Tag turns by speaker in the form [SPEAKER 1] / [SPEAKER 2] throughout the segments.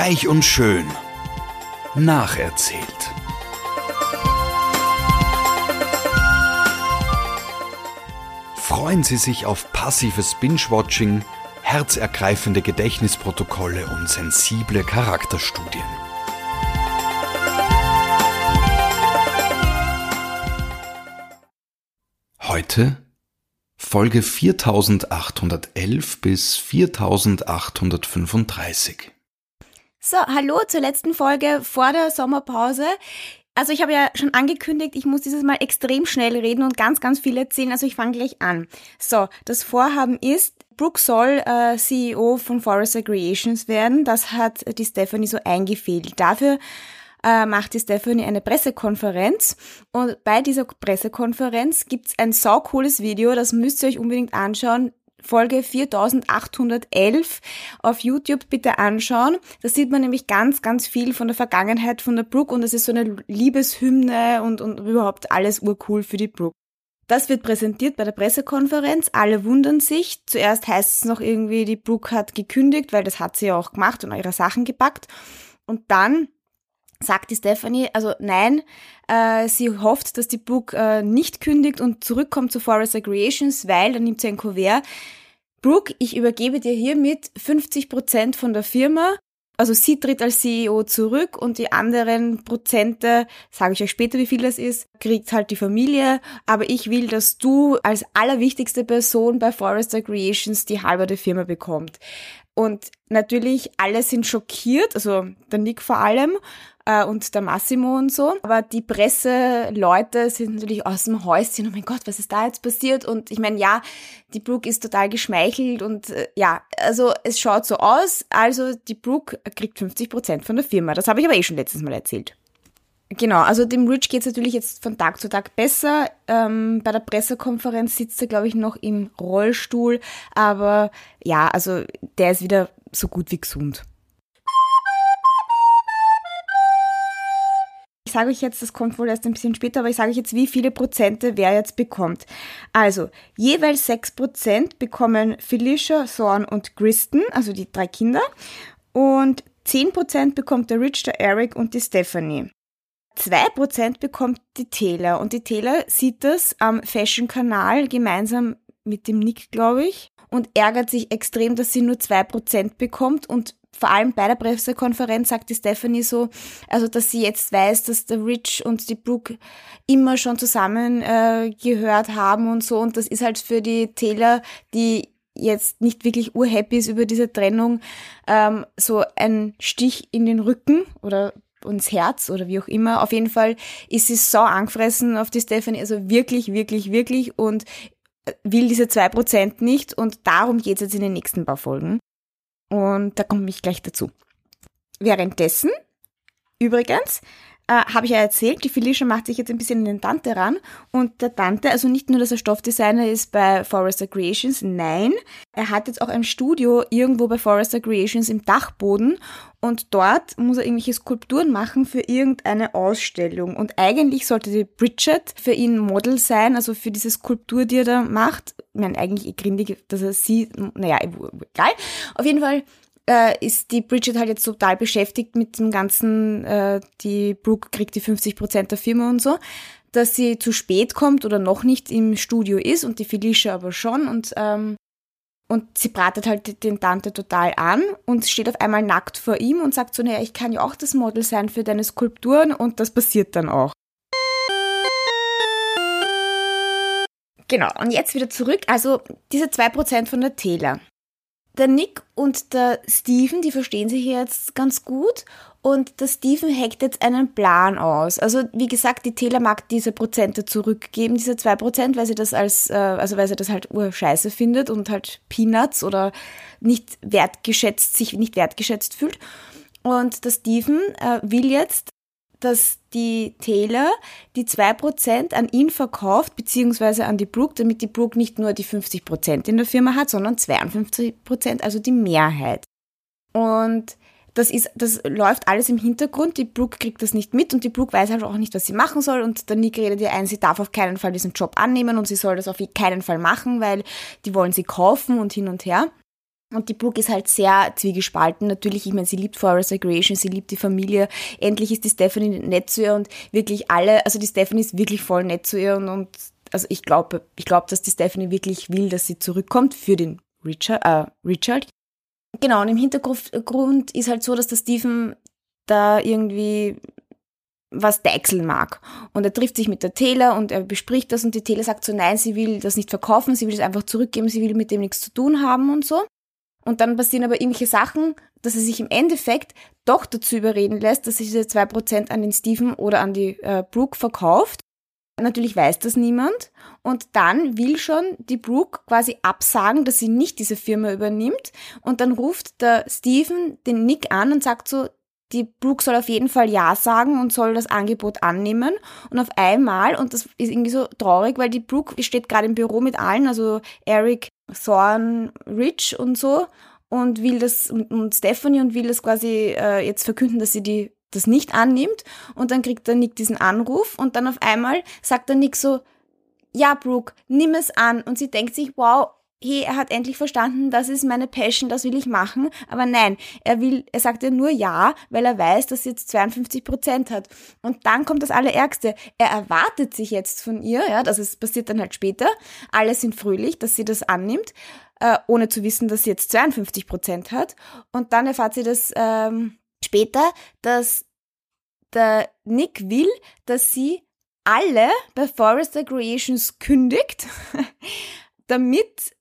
[SPEAKER 1] Reich und schön. Nacherzählt. Freuen Sie sich auf passives Binge-Watching, herzergreifende Gedächtnisprotokolle und sensible Charakterstudien. Heute Folge 4811 bis 4835.
[SPEAKER 2] So, hallo zur letzten Folge vor der Sommerpause. Also ich habe ja schon angekündigt, ich muss dieses Mal extrem schnell reden und ganz, ganz viel erzählen. Also ich fange gleich an. So, das Vorhaben ist, Brooke soll äh, CEO von Forrester Creations werden. Das hat die Stephanie so eingefehlt. Dafür äh, macht die Stephanie eine Pressekonferenz und bei dieser Pressekonferenz gibt's ein saucooles Video, das müsst ihr euch unbedingt anschauen. Folge 4811 auf YouTube bitte anschauen. Da sieht man nämlich ganz, ganz viel von der Vergangenheit von der Brooke und es ist so eine Liebeshymne und, und überhaupt alles urcool für die Brooke. Das wird präsentiert bei der Pressekonferenz. Alle wundern sich. Zuerst heißt es noch irgendwie, die Brooke hat gekündigt, weil das hat sie ja auch gemacht und ihre Sachen gepackt. Und dann sagt die Stephanie, also nein, äh, sie hofft, dass die Brooke äh, nicht kündigt und zurückkommt zu Forrester Creations, weil, dann nimmt sie ein Kuvert, Brooke, ich übergebe dir hiermit 50 Prozent von der Firma. Also sie tritt als CEO zurück und die anderen Prozente, sage ich euch später, wie viel das ist, kriegt halt die Familie. Aber ich will, dass du als allerwichtigste Person bei Forrester Creations die halbe der Firma bekommt. Und natürlich, alle sind schockiert, also der Nick vor allem äh, und der Massimo und so. Aber die Presseleute sind natürlich aus dem Häuschen, oh mein Gott, was ist da jetzt passiert? Und ich meine, ja, die Brooke ist total geschmeichelt und äh, ja, also es schaut so aus, also die Brooke kriegt 50 Prozent von der Firma. Das habe ich aber eh schon letztes Mal erzählt. Genau, also dem Rich geht's natürlich jetzt von Tag zu Tag besser. Ähm, bei der Pressekonferenz sitzt er, glaube ich, noch im Rollstuhl. Aber ja, also der ist wieder so gut wie gesund. Ich sage euch jetzt, das kommt wohl erst ein bisschen später, aber ich sage euch jetzt, wie viele Prozente wer jetzt bekommt. Also, jeweils sechs Prozent bekommen Felicia, Thorn und Kristen, also die drei Kinder. Und zehn Prozent bekommt der Rich, der Eric und die Stephanie. 2% bekommt die Taylor und die Taylor sieht das am Fashion-Kanal gemeinsam mit dem Nick, glaube ich, und ärgert sich extrem, dass sie nur 2% bekommt und vor allem bei der Pressekonferenz sagt die Stephanie so, also dass sie jetzt weiß, dass der Rich und die Brooke immer schon zusammen äh, gehört haben und so und das ist halt für die Taylor, die jetzt nicht wirklich urhappy ist über diese Trennung, ähm, so ein Stich in den Rücken oder ins Herz oder wie auch immer. Auf jeden Fall ist sie so angefressen auf die Stephanie, also wirklich, wirklich, wirklich und will diese zwei Prozent nicht und darum geht es jetzt in den nächsten paar Folgen. Und da komme ich gleich dazu. Währenddessen, übrigens, äh, habe ich ja erzählt, die Felicia macht sich jetzt ein bisschen in den Dante ran und der Dante, also nicht nur, dass er Stoffdesigner ist bei Forrester Creations, nein, er hat jetzt auch ein Studio irgendwo bei Forrester Creations im Dachboden und dort muss er irgendwelche Skulpturen machen für irgendeine Ausstellung und eigentlich sollte die Bridget für ihn Model sein, also für diese Skulptur, die er da macht. Ich meine, eigentlich grindig, dass er sie, naja, egal. Auf jeden Fall äh, ist die Bridget halt jetzt total beschäftigt mit dem ganzen, äh, die Brooke kriegt die 50 Prozent der Firma und so, dass sie zu spät kommt oder noch nicht im Studio ist und die Felicia aber schon und ähm, und sie bratet halt den Tante total an und steht auf einmal nackt vor ihm und sagt so, naja, ich kann ja auch das Model sein für deine Skulpturen und das passiert dann auch. Genau, und jetzt wieder zurück. Also diese 2% von der Taylor der Nick und der Steven, die verstehen sich jetzt ganz gut und der Steven hackt jetzt einen Plan aus. Also wie gesagt, die Taylor mag diese Prozente zurückgeben, diese zwei Prozent, weil sie das als, äh, also weil sie das halt urscheiße findet und halt Peanuts oder nicht wertgeschätzt, sich nicht wertgeschätzt fühlt. Und der Steven äh, will jetzt dass die Taylor die 2% an ihn verkauft, beziehungsweise an die Brooke, damit die Brooke nicht nur die 50% in der Firma hat, sondern 52%, also die Mehrheit. Und das ist, das läuft alles im Hintergrund. Die Brooke kriegt das nicht mit und die Brooke weiß halt auch nicht, was sie machen soll. Und der Nick redet ihr ein, sie darf auf keinen Fall diesen Job annehmen und sie soll das auf keinen Fall machen, weil die wollen sie kaufen und hin und her. Und die Brooke ist halt sehr zwiegespalten. Natürlich, ich meine, sie liebt Forest Aggression, sie liebt die Familie. Endlich ist die Stephanie nett zu ihr und wirklich alle, also die Stephanie ist wirklich voll nett zu ihr und, und also ich glaube, ich glaube, dass die Stephanie wirklich will, dass sie zurückkommt für den Richard, äh, Richard. Genau, und im Hintergrund ist halt so, dass der Stephen da irgendwie was deichseln mag. Und er trifft sich mit der Taylor und er bespricht das und die Taylor sagt so, nein, sie will das nicht verkaufen, sie will es einfach zurückgeben, sie will mit dem nichts zu tun haben und so. Und dann passieren aber irgendwelche Sachen, dass er sich im Endeffekt doch dazu überreden lässt, dass er diese zwei Prozent an den Stephen oder an die äh, Brooke verkauft. Natürlich weiß das niemand. Und dann will schon die Brooke quasi absagen, dass sie nicht diese Firma übernimmt. Und dann ruft der Stephen den Nick an und sagt so, die Brooke soll auf jeden Fall Ja sagen und soll das Angebot annehmen. Und auf einmal, und das ist irgendwie so traurig, weil die Brooke steht gerade im Büro mit allen, also Eric, Thorn, Rich und so, und will das, und, Stephanie und will das quasi äh, jetzt verkünden, dass sie die das nicht annimmt. Und dann kriegt der Nick diesen Anruf und dann auf einmal sagt der Nick so, ja, Brooke, nimm es an. Und sie denkt sich, wow, hey, er hat endlich verstanden, das ist meine Passion, das will ich machen. Aber nein, er will, er sagt ja nur ja, weil er weiß, dass sie jetzt 52 Prozent hat. Und dann kommt das Allerärgste. Er erwartet sich jetzt von ihr, ja, das ist, passiert dann halt später. Alle sind fröhlich, dass sie das annimmt, äh, ohne zu wissen, dass sie jetzt 52 Prozent hat. Und dann erfahrt sie das ähm, später, dass der Nick will, dass sie alle bei Forrester Creations kündigt, damit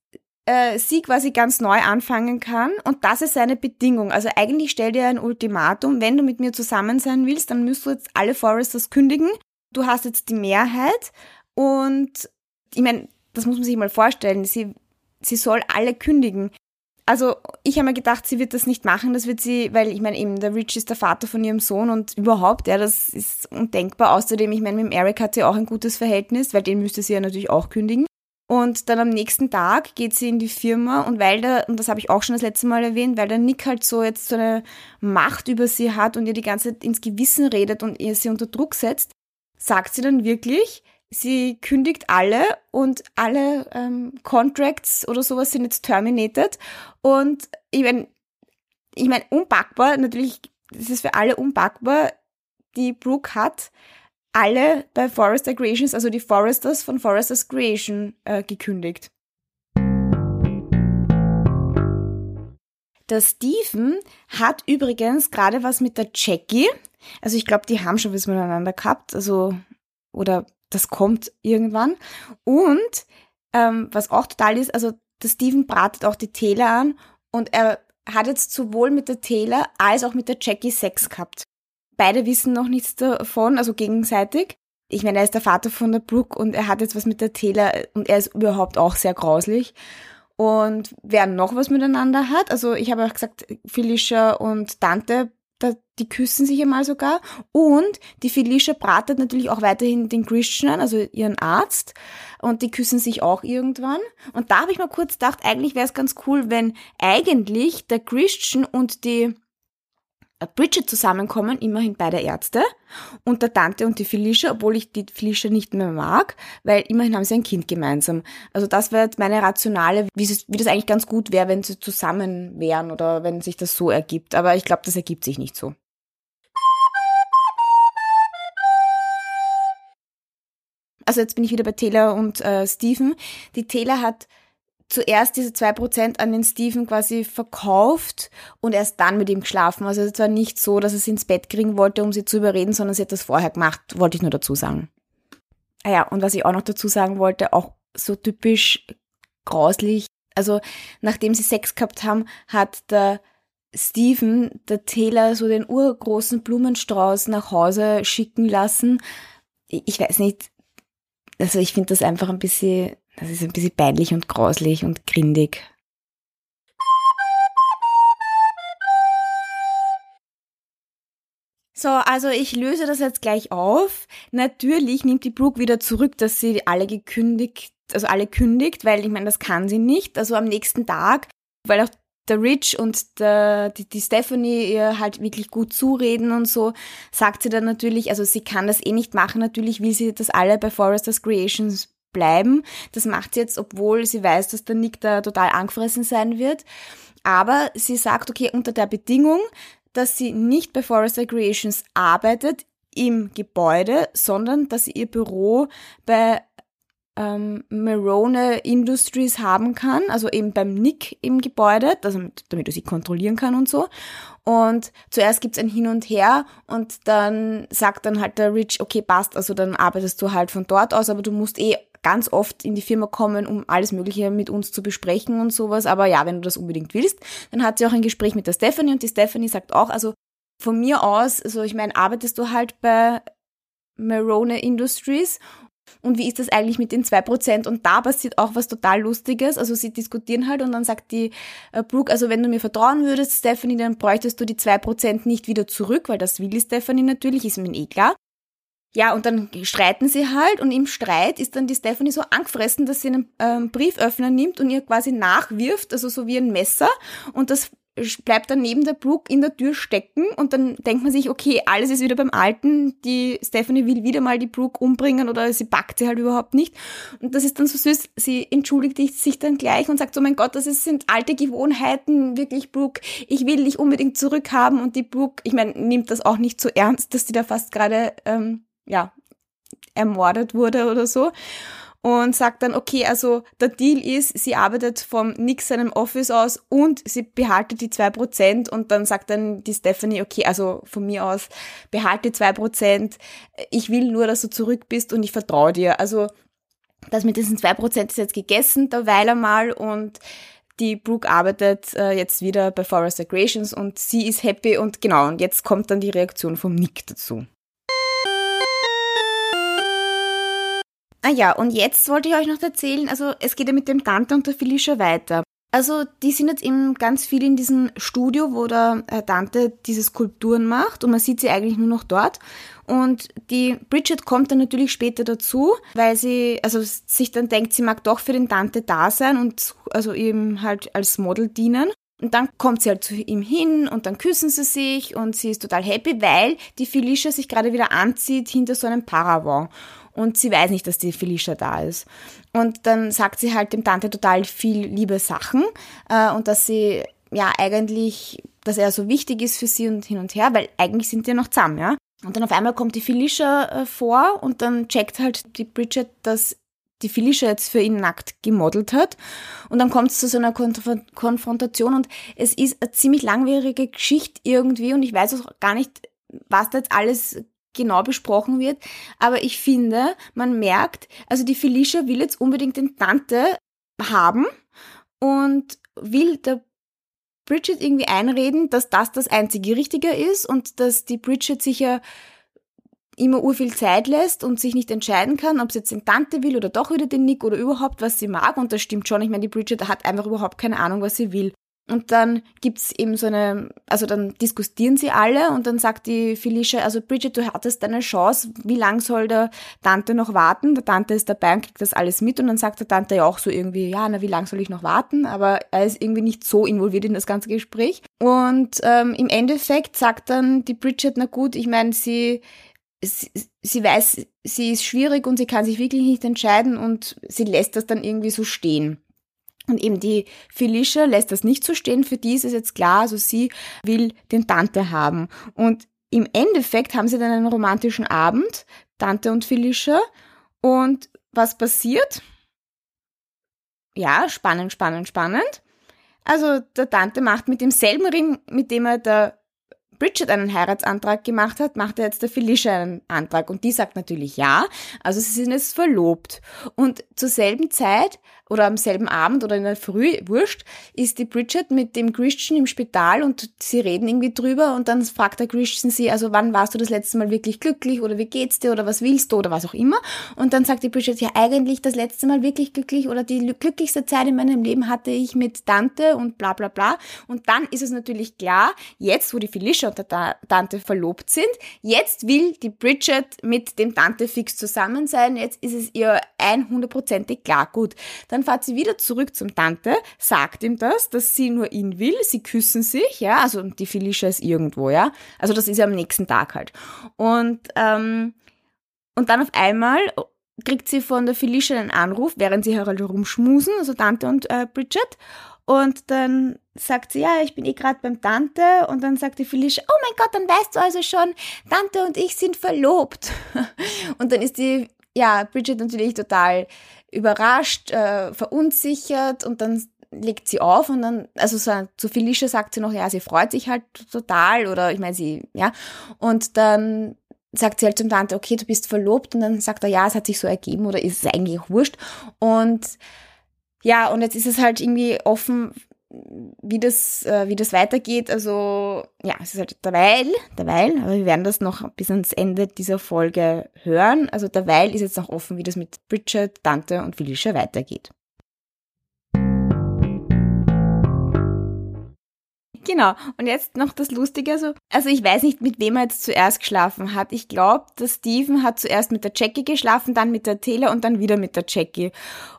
[SPEAKER 2] äh, sie quasi ganz neu anfangen kann und das ist seine Bedingung. Also eigentlich stellt er ein Ultimatum, wenn du mit mir zusammen sein willst, dann müsst du jetzt alle Foresters kündigen. Du hast jetzt die Mehrheit und ich meine, das muss man sich mal vorstellen, sie, sie soll alle kündigen. Also ich habe mir gedacht, sie wird das nicht machen, das wird sie, weil ich meine eben, der Rich ist der Vater von ihrem Sohn und überhaupt, ja, das ist undenkbar. Außerdem, ich meine, mit dem Eric hat sie auch ein gutes Verhältnis, weil den müsste sie ja natürlich auch kündigen. Und dann am nächsten Tag geht sie in die Firma und weil der, und das habe ich auch schon das letzte Mal erwähnt, weil der Nick halt so jetzt so eine Macht über sie hat und ihr die ganze Zeit ins Gewissen redet und ihr sie unter Druck setzt, sagt sie dann wirklich, sie kündigt alle und alle ähm, Contracts oder sowas sind jetzt terminated. Und ich meine, ich meine, unpackbar, natürlich, das ist für alle unpackbar, die Brooke hat alle bei Forester Creations, also die Foresters von Foresters Creation, äh, gekündigt. Der Steven hat übrigens gerade was mit der Jackie. Also ich glaube, die haben schon was miteinander gehabt. Also, oder das kommt irgendwann. Und ähm, was auch total ist, also der Steven bratet auch die Taylor an und er hat jetzt sowohl mit der Taylor als auch mit der Jackie Sex gehabt. Beide wissen noch nichts davon, also gegenseitig. Ich meine, er ist der Vater von der Brooke und er hat jetzt was mit der Taylor und er ist überhaupt auch sehr grauslich. Und wer noch was miteinander hat, also ich habe auch gesagt, Felicia und Dante, die küssen sich einmal sogar. Und die Felicia bratet natürlich auch weiterhin den Christian, also ihren Arzt. Und die küssen sich auch irgendwann. Und da habe ich mal kurz gedacht, eigentlich wäre es ganz cool, wenn eigentlich der Christian und die Bridget zusammenkommen, immerhin beide Ärzte, und der Tante und die Felicia, obwohl ich die Felicia nicht mehr mag, weil immerhin haben sie ein Kind gemeinsam. Also das wäre meine rationale, wie, es, wie das eigentlich ganz gut wäre, wenn sie zusammen wären oder wenn sich das so ergibt. Aber ich glaube, das ergibt sich nicht so. Also jetzt bin ich wieder bei Taylor und äh, Stephen. Die Taylor hat zuerst diese zwei Prozent an den Steven quasi verkauft und erst dann mit ihm geschlafen. Also es war nicht so, dass er sie ins Bett kriegen wollte, um sie zu überreden, sondern sie hat das vorher gemacht, wollte ich nur dazu sagen. Ah ja, und was ich auch noch dazu sagen wollte, auch so typisch grauslich. Also nachdem sie Sex gehabt haben, hat der Steven, der Taylor, so den urgroßen Blumenstrauß nach Hause schicken lassen. Ich weiß nicht, also ich finde das einfach ein bisschen das ist ein bisschen peinlich und grauslich und grindig. So, also ich löse das jetzt gleich auf. Natürlich nimmt die Brooke wieder zurück, dass sie alle gekündigt, also alle kündigt, weil ich meine, das kann sie nicht. Also am nächsten Tag, weil auch der Rich und der, die, die Stephanie ihr halt wirklich gut zureden und so, sagt sie dann natürlich, also sie kann das eh nicht machen, natürlich will sie, dass alle bei Foresters Creations bleiben. Das macht sie jetzt, obwohl sie weiß, dass der Nick da total angefressen sein wird. Aber sie sagt, okay, unter der Bedingung, dass sie nicht bei Forest Recreations arbeitet im Gebäude, sondern dass sie ihr Büro bei ähm, Marone Industries haben kann, also eben beim Nick im Gebäude, also damit er sie kontrollieren kann und so. Und zuerst gibt's ein Hin und Her und dann sagt dann halt der Rich, okay, passt, also dann arbeitest du halt von dort aus, aber du musst eh ganz oft in die Firma kommen, um alles Mögliche mit uns zu besprechen und sowas. Aber ja, wenn du das unbedingt willst, dann hat sie auch ein Gespräch mit der Stephanie und die Stephanie sagt auch, also von mir aus, also ich meine, arbeitest du halt bei Marone Industries und wie ist das eigentlich mit den zwei Prozent? Und da passiert auch was total Lustiges. Also sie diskutieren halt und dann sagt die äh, Brooke, also wenn du mir vertrauen würdest, Stephanie, dann bräuchtest du die zwei Prozent nicht wieder zurück, weil das will die Stephanie natürlich, ist mir eh klar. Ja, und dann streiten sie halt und im Streit ist dann die Stephanie so angefressen, dass sie einen ähm, Brieföffner nimmt und ihr quasi nachwirft, also so wie ein Messer. Und das bleibt dann neben der Brooke in der Tür stecken. Und dann denkt man sich, okay, alles ist wieder beim Alten, die Stephanie will wieder mal die Brooke umbringen oder sie packt sie halt überhaupt nicht. Und das ist dann so süß, sie entschuldigt sich dann gleich und sagt, oh mein Gott, das sind alte Gewohnheiten, wirklich Brooke, ich will dich unbedingt zurückhaben. Und die Brooke, ich meine, nimmt das auch nicht so ernst, dass die da fast gerade, ähm, ja, ermordet wurde oder so und sagt dann, okay, also der Deal ist, sie arbeitet vom Nick seinem Office aus und sie behaltet die zwei Prozent und dann sagt dann die Stephanie, okay, also von mir aus, behalte die zwei Prozent, ich will nur, dass du zurück bist und ich vertraue dir. Also das mit diesen zwei Prozent ist jetzt gegessen, derweil einmal und die Brooke arbeitet äh, jetzt wieder bei Forest Recreations und sie ist happy und genau, und jetzt kommt dann die Reaktion vom Nick dazu. Ah ja, und jetzt wollte ich euch noch erzählen, also es geht ja mit dem Tante und der Felicia weiter. Also die sind jetzt eben ganz viel in diesem Studio, wo der Tante diese Skulpturen macht und man sieht sie eigentlich nur noch dort. Und die Bridget kommt dann natürlich später dazu, weil sie also sich dann denkt, sie mag doch für den Tante da sein und also eben halt als Model dienen. Und dann kommt sie halt zu ihm hin und dann küssen sie sich und sie ist total happy, weil die Felicia sich gerade wieder anzieht hinter so einem Paravent und sie weiß nicht, dass die Felicia da ist. Und dann sagt sie halt dem Tante total viel liebe Sachen äh, und dass sie ja eigentlich, dass er so wichtig ist für sie und hin und her, weil eigentlich sind die noch zusammen, ja. Und dann auf einmal kommt die Felicia äh, vor und dann checkt halt die Bridget, dass die Felicia jetzt für ihn nackt gemodelt hat. Und dann kommt es zu so einer Konf Konfrontation und es ist eine ziemlich langwierige Geschichte irgendwie und ich weiß auch gar nicht, was da jetzt alles genau besprochen wird. Aber ich finde, man merkt, also die Felicia will jetzt unbedingt den Tante haben und will der Bridget irgendwie einreden, dass das das einzige Richtige ist und dass die Bridget sich ja immer urviel Zeit lässt und sich nicht entscheiden kann, ob sie jetzt den Tante will oder doch wieder den Nick oder überhaupt, was sie mag. Und das stimmt schon. Ich meine, die Bridget hat einfach überhaupt keine Ahnung, was sie will. Und dann gibt's eben so eine, also dann diskutieren sie alle und dann sagt die Felicia, also Bridget, du hattest deine Chance, wie lang soll der Tante noch warten? Der Tante ist dabei und kriegt das alles mit und dann sagt der Tante ja auch so irgendwie, ja, na, wie lang soll ich noch warten? Aber er ist irgendwie nicht so involviert in das ganze Gespräch. Und ähm, im Endeffekt sagt dann die Bridget, na gut, ich meine, sie, sie, sie weiß, sie ist schwierig und sie kann sich wirklich nicht entscheiden und sie lässt das dann irgendwie so stehen. Und eben die Felicia lässt das nicht so stehen. Für die ist es jetzt klar, also sie will den Tante haben. Und im Endeffekt haben sie dann einen romantischen Abend, Tante und Felicia. Und was passiert? Ja, spannend, spannend, spannend. Also der Tante macht mit demselben Ring, mit dem er der Bridget einen Heiratsantrag gemacht hat, macht er jetzt der Felicia einen Antrag. Und die sagt natürlich ja. Also sie sind jetzt verlobt. Und zur selben Zeit oder am selben Abend oder in der Früh, wurscht, ist die Bridget mit dem Christian im Spital und sie reden irgendwie drüber und dann fragt der Christian sie, also wann warst du das letzte Mal wirklich glücklich oder wie geht's dir oder was willst du oder was auch immer. Und dann sagt die Bridget, ja eigentlich das letzte Mal wirklich glücklich oder die glücklichste Zeit in meinem Leben hatte ich mit Tante und bla bla bla. Und dann ist es natürlich klar, jetzt wo die Felicia und der Tante verlobt sind, jetzt will die Bridget mit dem Tante fix zusammen sein, jetzt ist es ihr 100%ig klar. Gut, dann dann fährt sie wieder zurück zum Tante, sagt ihm das, dass sie nur ihn will, sie küssen sich, ja, also die Felicia ist irgendwo, ja. Also das ist ja am nächsten Tag halt. Und, ähm, und dann auf einmal kriegt sie von der Felicia einen Anruf, während sie halt rumschmusen, also Tante und äh, Bridget. Und dann sagt sie, ja, ich bin eh gerade beim Tante. Und dann sagt die Felicia, oh mein Gott, dann weißt du also schon, Tante und ich sind verlobt. und dann ist die, ja, Bridget natürlich total überrascht, äh, verunsichert und dann legt sie auf und dann, also so, zu Felicia sagt sie noch, ja, sie freut sich halt total oder ich meine, sie, ja. Und dann sagt sie halt zum Tante, okay, du bist verlobt und dann sagt er, ja, es hat sich so ergeben oder ist es eigentlich wurscht. Und ja, und jetzt ist es halt irgendwie offen, wie das, äh, wie das weitergeht. Also, ja, es ist halt derweil, derweil, aber wir werden das noch bis ans Ende dieser Folge hören. Also derweil ist jetzt noch offen, wie das mit Bridget, Dante und Felicia weitergeht. Genau. Und jetzt noch das Lustige. Also, also ich weiß nicht, mit wem er jetzt zuerst geschlafen hat. Ich glaube, dass Steven hat zuerst mit der Jackie geschlafen, dann mit der Taylor und dann wieder mit der Jackie.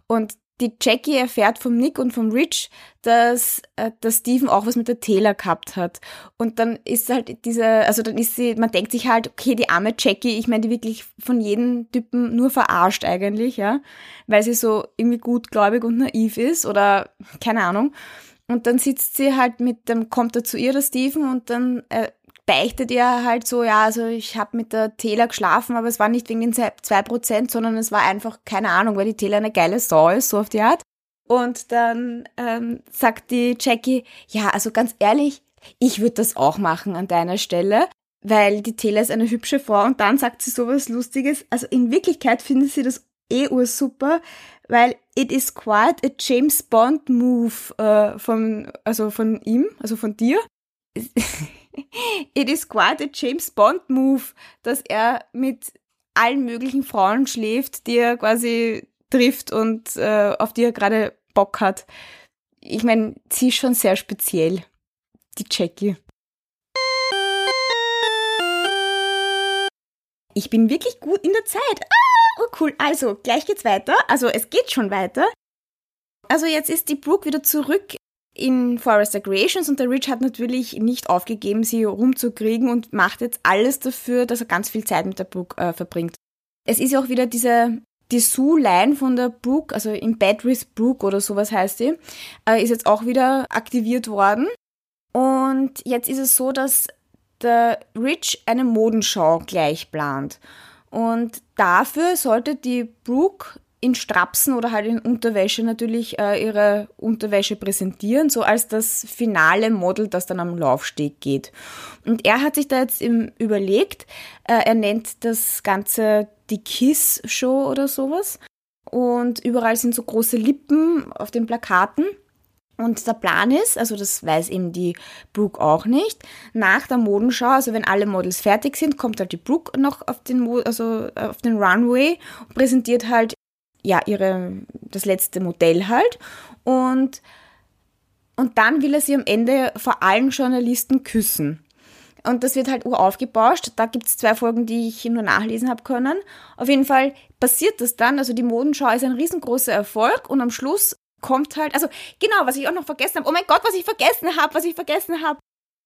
[SPEAKER 2] Und die Jackie erfährt vom Nick und vom Rich, dass, äh, dass Steven auch was mit der Taylor gehabt hat. Und dann ist halt diese, also dann ist sie, man denkt sich halt, okay, die arme Jackie, ich meine, die wirklich von jedem Typen nur verarscht eigentlich, ja, weil sie so irgendwie gutgläubig und naiv ist oder keine Ahnung. Und dann sitzt sie halt mit dem, kommt er zu ihr, der Steven, und dann äh, beichtet er halt so, ja, also ich habe mit der Taylor geschlafen, aber es war nicht wegen den zwei Prozent, sondern es war einfach, keine Ahnung, weil die Taylor eine geile Sau ist, so auf die Art. Und dann ähm, sagt die Jackie, ja, also ganz ehrlich, ich würde das auch machen an deiner Stelle, weil die Taylor ist eine hübsche Frau und dann sagt sie sowas Lustiges. Also in Wirklichkeit findet sie das eh ursuper, weil it is quite a James Bond move äh, von, also von ihm, also von dir. it is quite a James Bond move, dass er mit allen möglichen Frauen schläft, die er quasi trifft und äh, auf die er gerade Bock hat. Ich meine, sie ist schon sehr speziell, die Jackie. Ich bin wirklich gut in der Zeit. Ah, oh cool. Also, gleich geht's weiter. Also, es geht schon weiter. Also, jetzt ist die Brooke wieder zurück in Forrester Creations und der Rich hat natürlich nicht aufgegeben, sie rumzukriegen und macht jetzt alles dafür, dass er ganz viel Zeit mit der Brooke äh, verbringt. Es ist ja auch wieder diese die Sue-Line von der Brooke, also im Bad with Brooke oder sowas heißt sie, äh, ist jetzt auch wieder aktiviert worden. Und jetzt ist es so, dass der Rich eine Modenschau gleich plant. Und dafür sollte die Brooke in Strapsen oder halt in Unterwäsche natürlich äh, ihre Unterwäsche präsentieren, so als das finale Model, das dann am Laufsteg geht. Und er hat sich da jetzt im, überlegt, äh, er nennt das Ganze die Kiss Show oder sowas. Und überall sind so große Lippen auf den Plakaten. Und der Plan ist, also das weiß eben die Brooke auch nicht, nach der Modenschau, also wenn alle Models fertig sind, kommt halt die Brooke noch auf den, Mo also auf den Runway und präsentiert halt ja ihre das letzte Modell halt und und dann will er sie am Ende vor allen Journalisten küssen. Und das wird halt uraufgebauscht. Da gibt es zwei Folgen, die ich nur nachlesen habe können. Auf jeden Fall passiert das dann. Also die Modenschau ist ein riesengroßer Erfolg und am Schluss kommt halt, also genau, was ich auch noch vergessen habe. Oh mein Gott, was ich vergessen habe, was ich vergessen habe.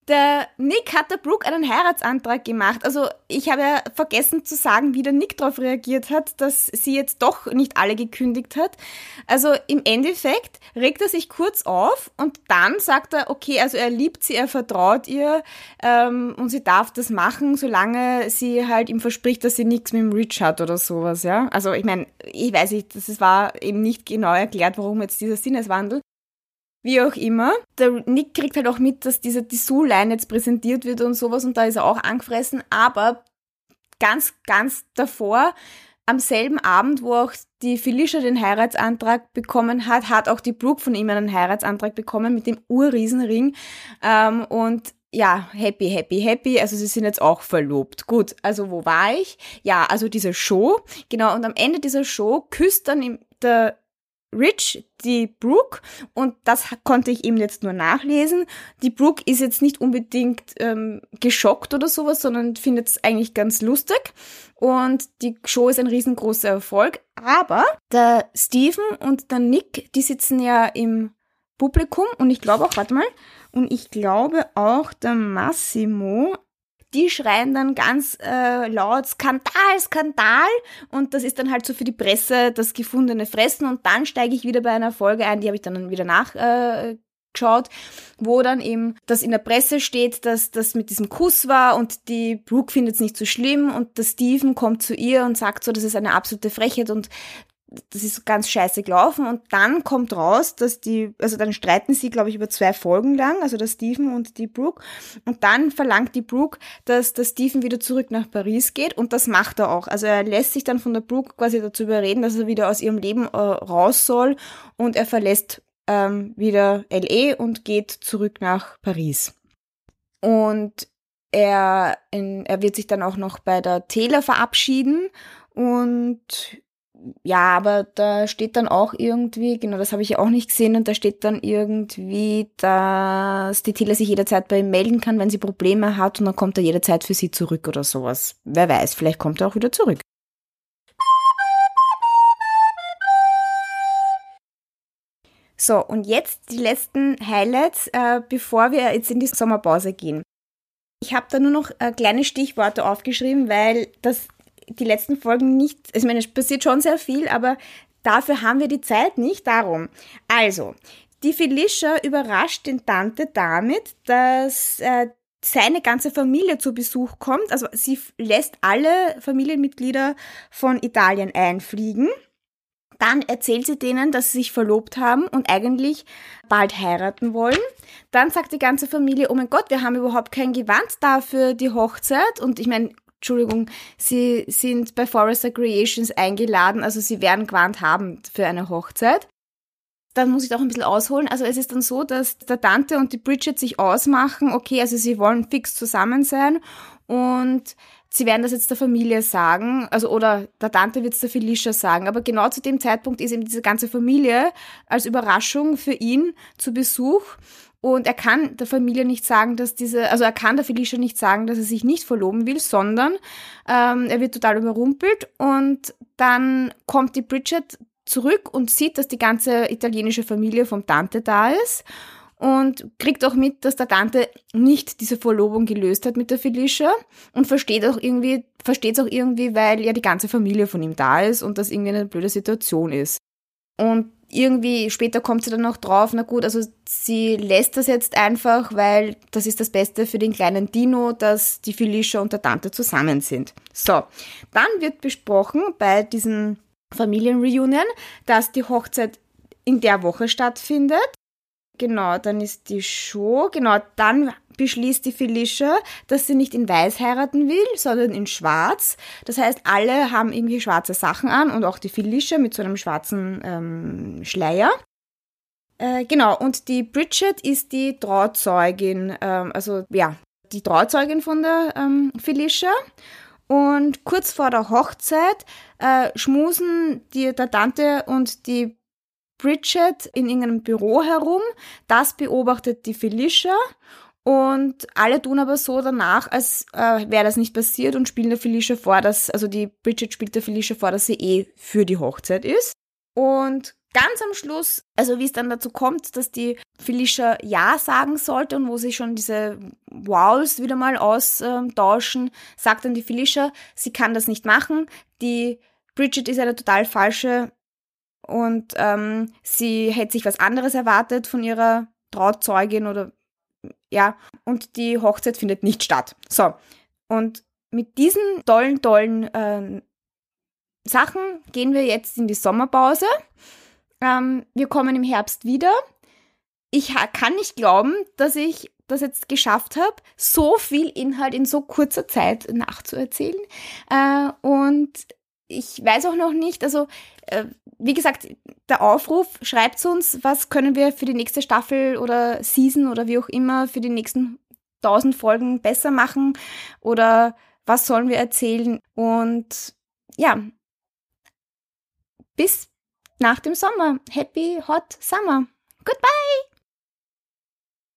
[SPEAKER 2] Der Nick hat der Brooke einen Heiratsantrag gemacht. Also ich habe ja vergessen zu sagen, wie der Nick darauf reagiert hat, dass sie jetzt doch nicht alle gekündigt hat. Also im Endeffekt regt er sich kurz auf und dann sagt er, okay, also er liebt sie, er vertraut ihr ähm, und sie darf das machen, solange sie halt ihm verspricht, dass sie nichts mit dem Rich hat oder sowas. Ja, also ich meine, ich weiß nicht, das war eben nicht genau erklärt, warum jetzt dieser Sinneswandel. Wie auch immer. Der Nick kriegt halt auch mit, dass diese Dessous-Line jetzt präsentiert wird und sowas und da ist er auch angefressen, aber ganz, ganz davor, am selben Abend, wo auch die Felicia den Heiratsantrag bekommen hat, hat auch die Brooke von ihm einen Heiratsantrag bekommen mit dem Urriesenring ähm, und ja, happy, happy, happy. Also sie sind jetzt auch verlobt. Gut, also wo war ich? Ja, also diese Show. Genau, und am Ende dieser Show küsst dann der Rich, die Brooke, und das konnte ich eben jetzt nur nachlesen. Die Brooke ist jetzt nicht unbedingt ähm, geschockt oder sowas, sondern findet es eigentlich ganz lustig. Und die Show ist ein riesengroßer Erfolg. Aber der Steven und der Nick, die sitzen ja im Publikum und ich glaube auch, warte mal, und ich glaube auch der Massimo, die schreien dann ganz äh, laut Skandal, Skandal. Und das ist dann halt so für die Presse das gefundene Fressen. Und dann steige ich wieder bei einer Folge ein, die habe ich dann wieder nach äh, geschaut, wo dann eben das in der Presse steht, dass das mit diesem Kuss war und die Brooke findet es nicht so schlimm. Und der Steven kommt zu ihr und sagt so, das ist eine absolute Frechheit. Und das ist ganz scheiße gelaufen und dann kommt raus, dass die, also dann streiten sie, glaube ich, über zwei Folgen lang, also der Stephen und die Brooke und dann verlangt die Brooke, dass der Stephen wieder zurück nach Paris geht und das macht er auch. Also er lässt sich dann von der Brooke quasi dazu überreden, dass er wieder aus ihrem Leben äh, raus soll und er verlässt ähm, wieder LE und geht zurück nach Paris. Und er, in, er wird sich dann auch noch bei der Taylor verabschieden und ja, aber da steht dann auch irgendwie, genau das habe ich ja auch nicht gesehen, und da steht dann irgendwie, dass die Tila sich jederzeit bei ihm melden kann, wenn sie Probleme hat und dann kommt er jederzeit für sie zurück oder sowas. Wer weiß, vielleicht kommt er auch wieder zurück. So, und jetzt die letzten Highlights, äh, bevor wir jetzt in die Sommerpause gehen. Ich habe da nur noch äh, kleine Stichworte aufgeschrieben, weil das die letzten Folgen nicht, ich meine, es passiert schon sehr viel, aber dafür haben wir die Zeit nicht, darum. Also, die Felicia überrascht den Tante damit, dass äh, seine ganze Familie zu Besuch kommt. Also sie lässt alle Familienmitglieder von Italien einfliegen. Dann erzählt sie denen, dass sie sich verlobt haben und eigentlich bald heiraten wollen. Dann sagt die ganze Familie, oh mein Gott, wir haben überhaupt kein Gewand da für die Hochzeit. Und ich meine, Entschuldigung, Sie sind bei Forrester Creations eingeladen, also Sie werden gewarnt haben für eine Hochzeit. Dann muss ich doch ein bisschen ausholen. Also es ist dann so, dass der Tante und die Bridget sich ausmachen, okay, also sie wollen fix zusammen sein und sie werden das jetzt der Familie sagen, also oder der Tante wird es der Felicia sagen, aber genau zu dem Zeitpunkt ist eben diese ganze Familie als Überraschung für ihn zu Besuch und er kann der Familie nicht sagen, dass diese, also er kann der Felicia nicht sagen, dass er sich nicht verloben will, sondern ähm, er wird total überrumpelt und dann kommt die Bridget zurück und sieht, dass die ganze italienische Familie vom Tante da ist und kriegt auch mit, dass der Tante nicht diese Verlobung gelöst hat mit der Felicia und versteht auch irgendwie, versteht es auch irgendwie, weil ja die ganze Familie von ihm da ist und das irgendwie eine blöde Situation ist. Und irgendwie später kommt sie dann noch drauf, na gut, also sie lässt das jetzt einfach, weil das ist das Beste für den kleinen Dino, dass die Felicia und der Tante zusammen sind. So, dann wird besprochen bei diesem Familienreunion, dass die Hochzeit in der Woche stattfindet. Genau, dann ist die Show. Genau, dann beschließt die Felicia, dass sie nicht in weiß heiraten will, sondern in schwarz. Das heißt, alle haben irgendwie schwarze Sachen an und auch die Felicia mit so einem schwarzen ähm, Schleier. Äh, genau, und die Bridget ist die Trauzeugin, ähm, also ja, die Trauzeugin von der ähm, Felicia. Und kurz vor der Hochzeit äh, schmusen die, der Tante und die Bridget in irgendeinem Büro herum. Das beobachtet die Felicia und alle tun aber so danach, als äh, wäre das nicht passiert und spielen der Felicia vor, dass, also die Bridget spielt der Felicia vor, dass sie eh für die Hochzeit ist. Und ganz am Schluss, also wie es dann dazu kommt, dass die Felicia Ja sagen sollte und wo sie schon diese Wows wieder mal austauschen, sagt dann die Felicia, sie kann das nicht machen. Die Bridget ist eine total falsche und ähm, sie hätte sich was anderes erwartet von ihrer Trauzeugin oder ja, und die Hochzeit findet nicht statt. So, und mit diesen tollen, tollen ähm, Sachen gehen wir jetzt in die Sommerpause. Ähm, wir kommen im Herbst wieder. Ich kann nicht glauben, dass ich das jetzt geschafft habe, so viel Inhalt in so kurzer Zeit nachzuerzählen. Äh, und ich weiß auch noch nicht, also äh, wie gesagt, der Aufruf, schreibt uns, was können wir für die nächste Staffel oder Season oder wie auch immer für die nächsten tausend Folgen besser machen oder was sollen wir erzählen und ja, bis nach dem Sommer. Happy Hot Summer. Goodbye!